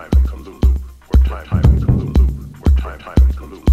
time comes a loop, where time comes a loop, where time comes a loop,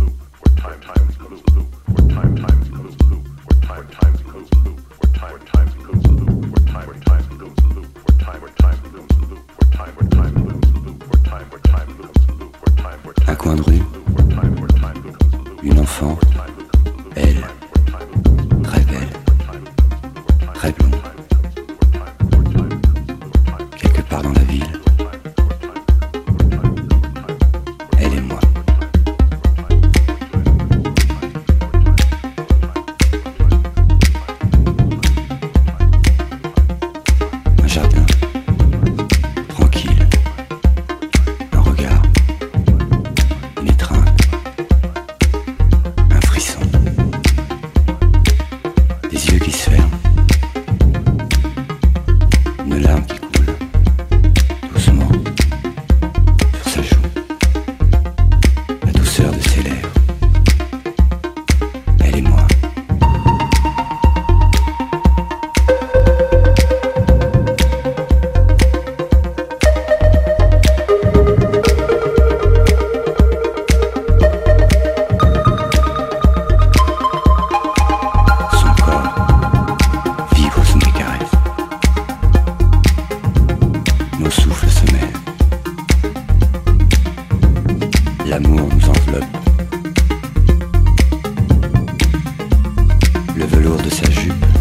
Le velours de sa jupe.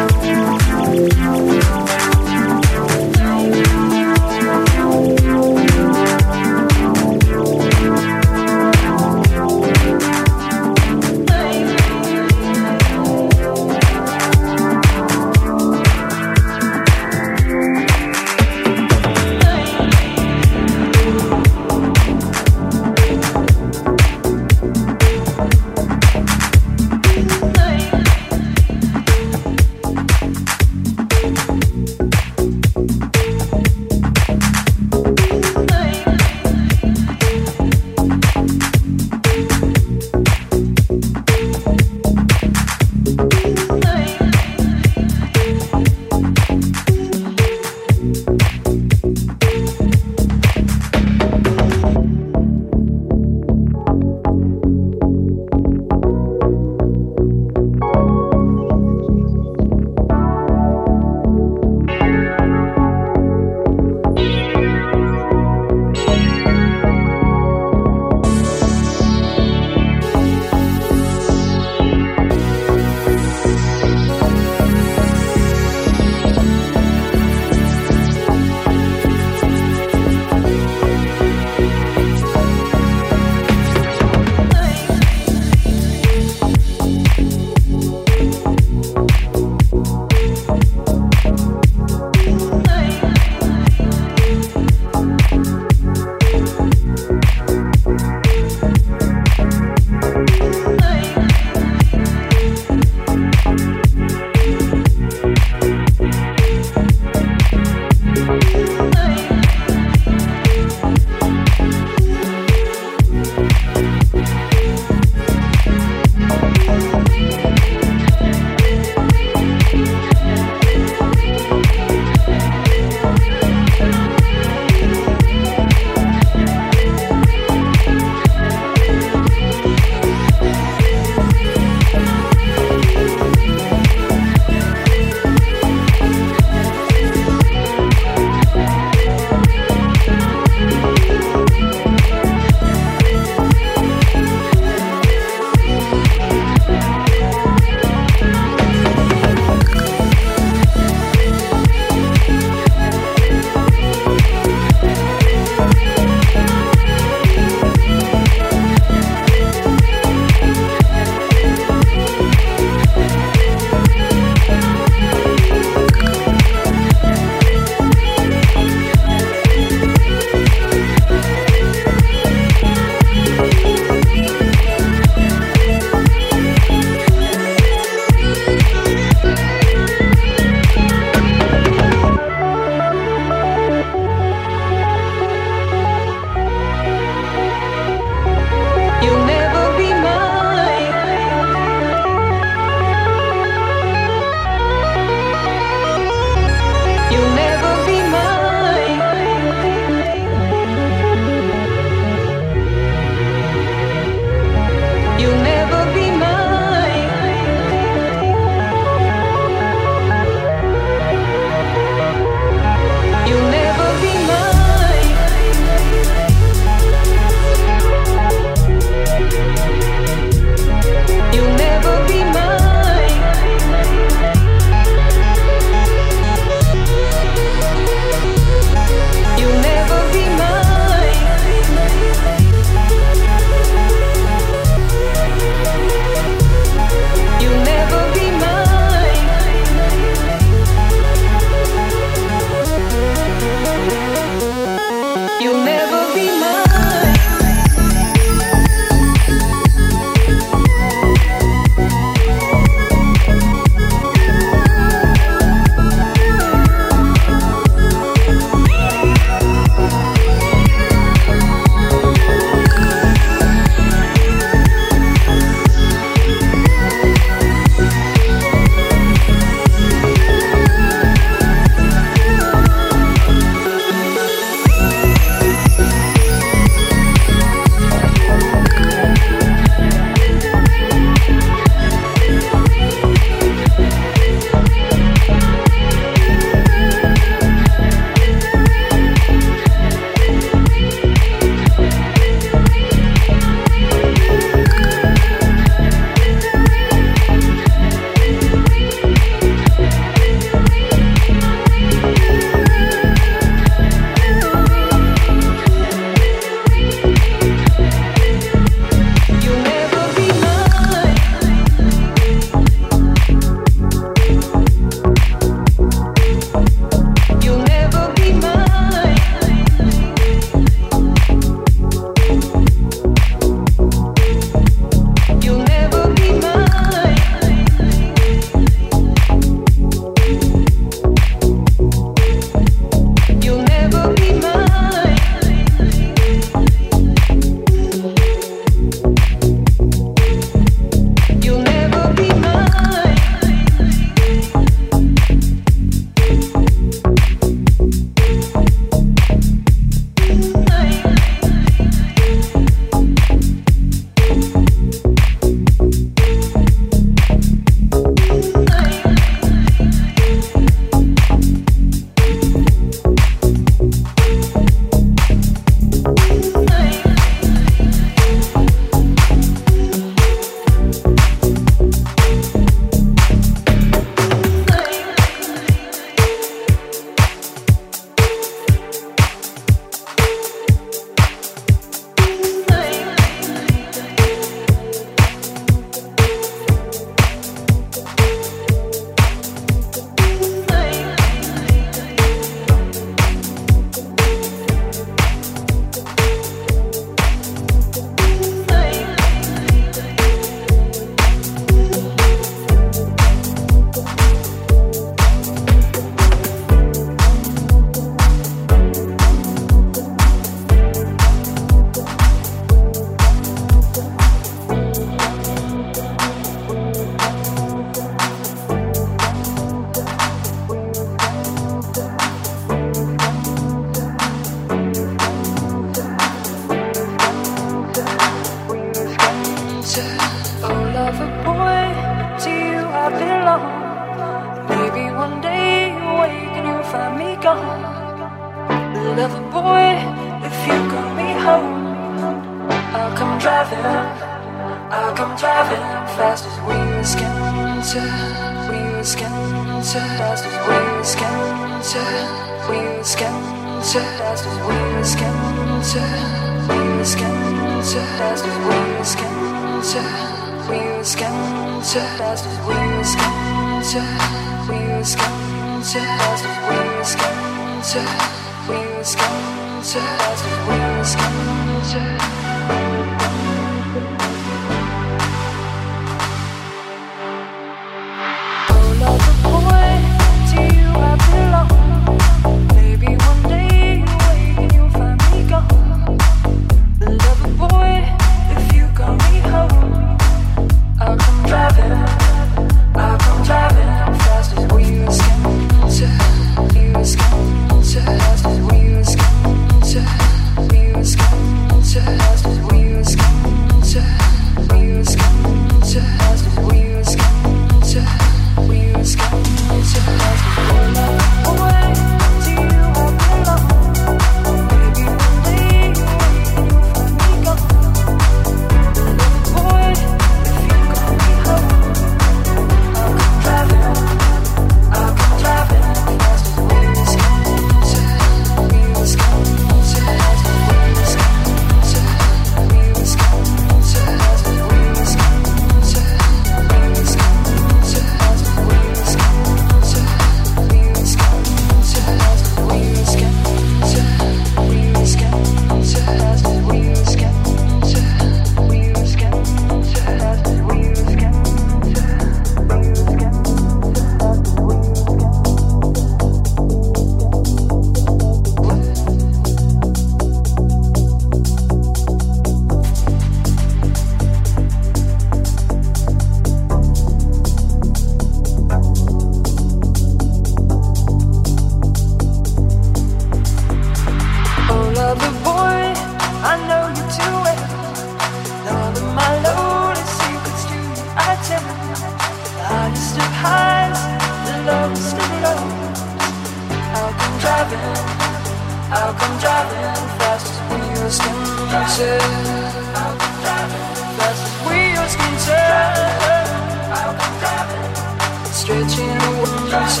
Fast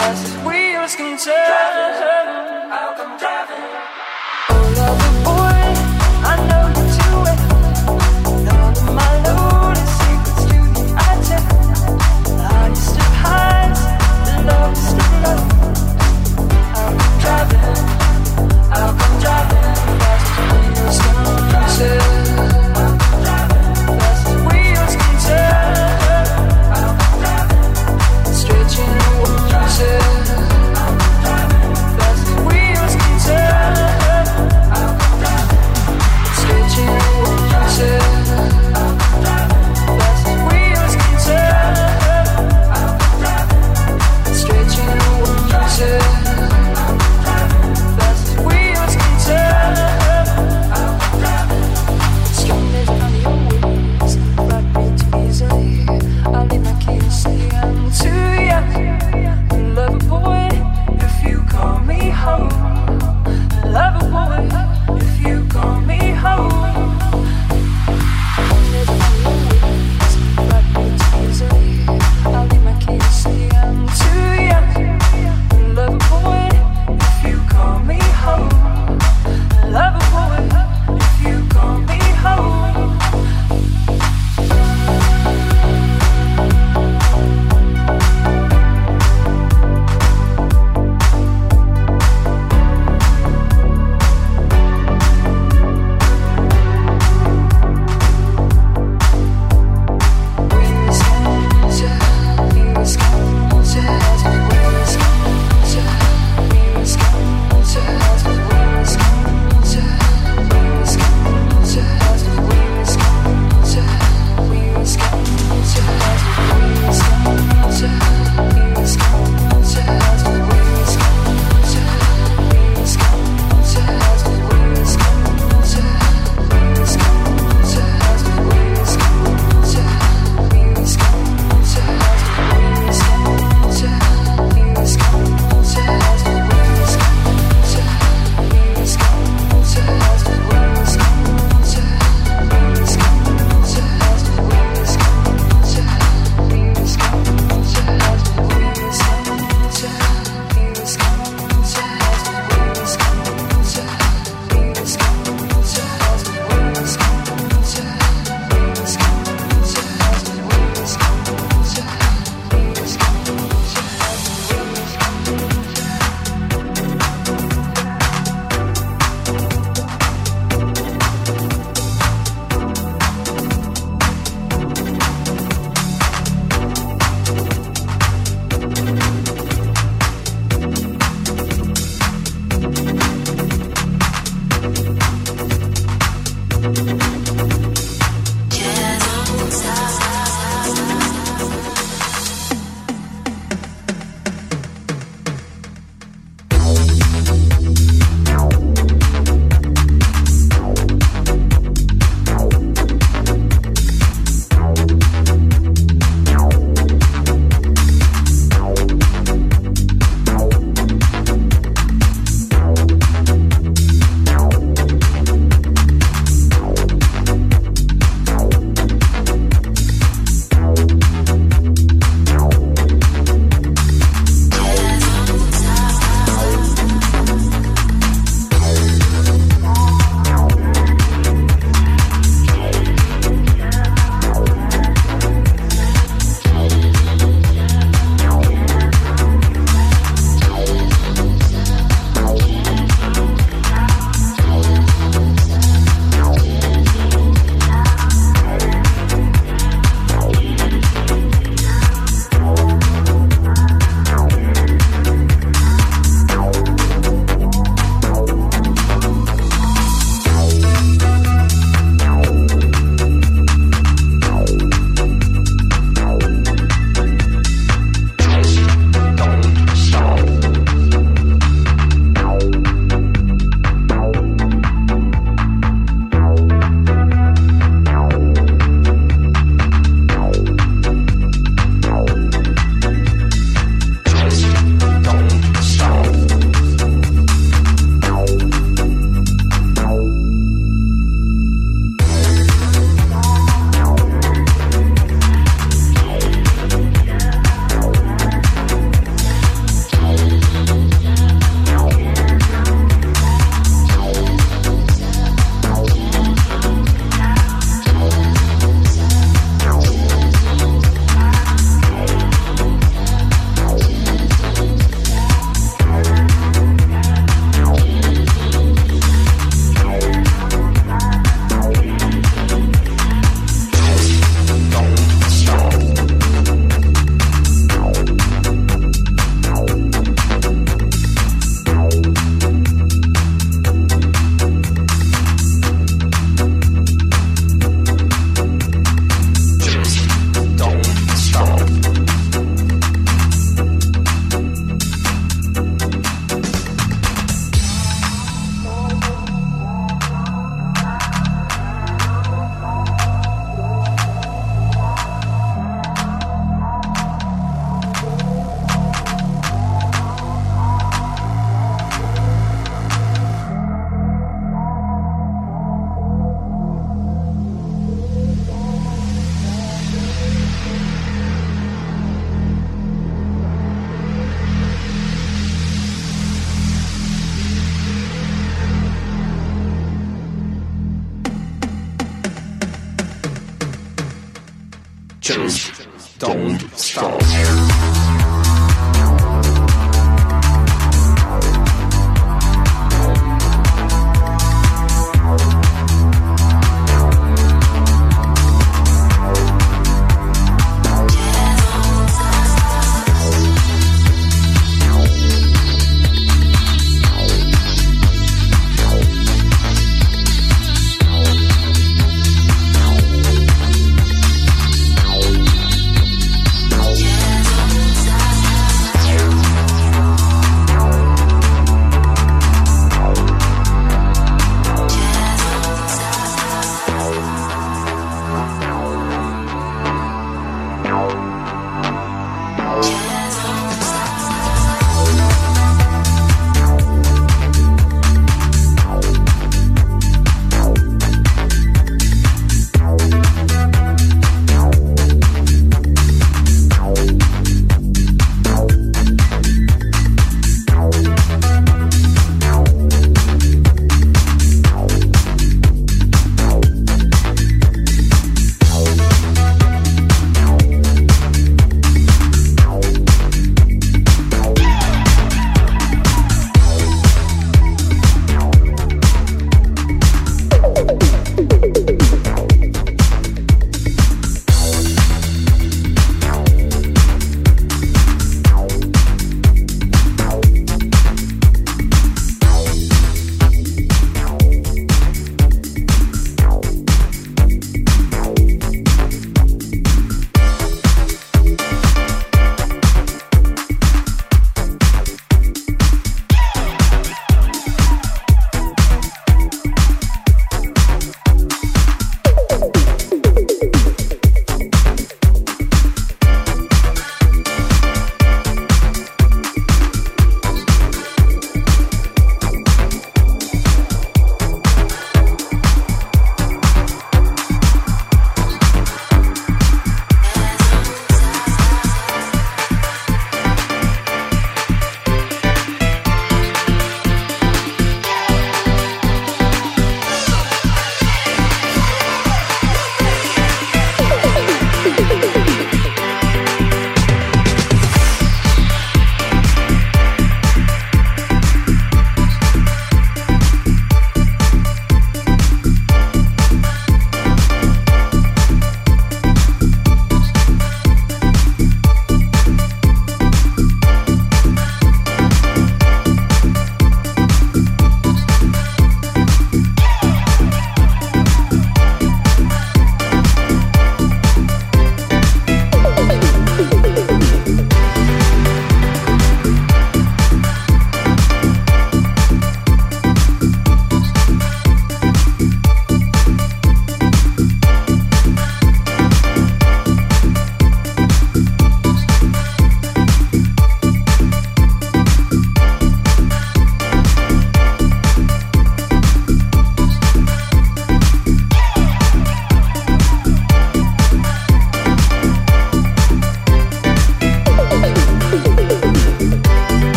as wheels can turn